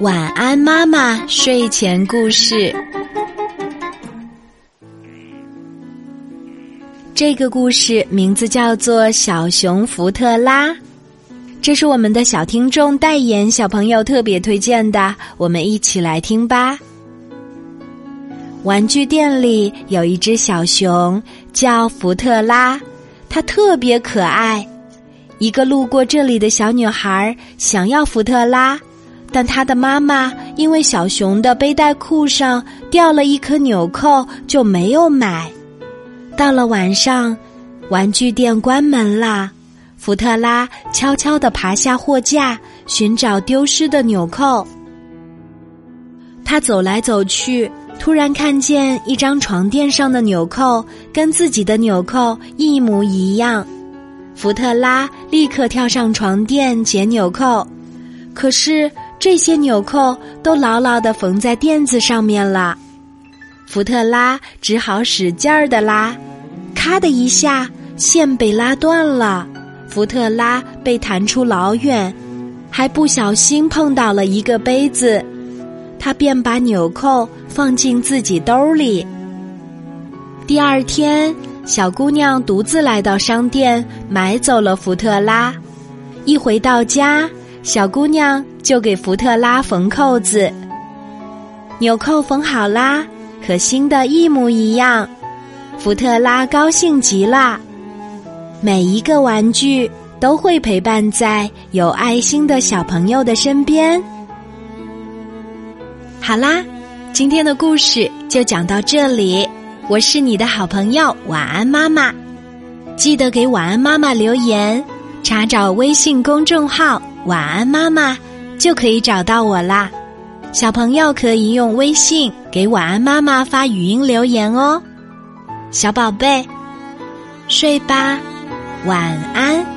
晚安，妈妈。睡前故事。这个故事名字叫做《小熊福特拉》，这是我们的小听众代言小朋友特别推荐的，我们一起来听吧。玩具店里有一只小熊，叫福特拉，它特别可爱。一个路过这里的小女孩想要福特拉，但她的妈妈因为小熊的背带裤上掉了一颗纽扣，就没有买。到了晚上，玩具店关门啦。福特拉悄悄地爬下货架，寻找丢失的纽扣。他走来走去，突然看见一张床垫上的纽扣跟自己的纽扣一模一样。福特拉立刻跳上床垫解纽扣，可是这些纽扣都牢牢的缝在垫子上面了。福特拉只好使劲儿的拉，咔的一下，线被拉断了。福特拉被弹出老远，还不小心碰到了一个杯子，他便把纽扣放进自己兜里。第二天。小姑娘独自来到商店，买走了福特拉。一回到家，小姑娘就给福特拉缝扣子。纽扣缝好啦，和新的一模一样。福特拉高兴极了。每一个玩具都会陪伴在有爱心的小朋友的身边。好啦，今天的故事就讲到这里。我是你的好朋友晚安妈妈，记得给晚安妈妈留言，查找微信公众号晚安妈妈就可以找到我啦。小朋友可以用微信给晚安妈妈发语音留言哦。小宝贝，睡吧，晚安。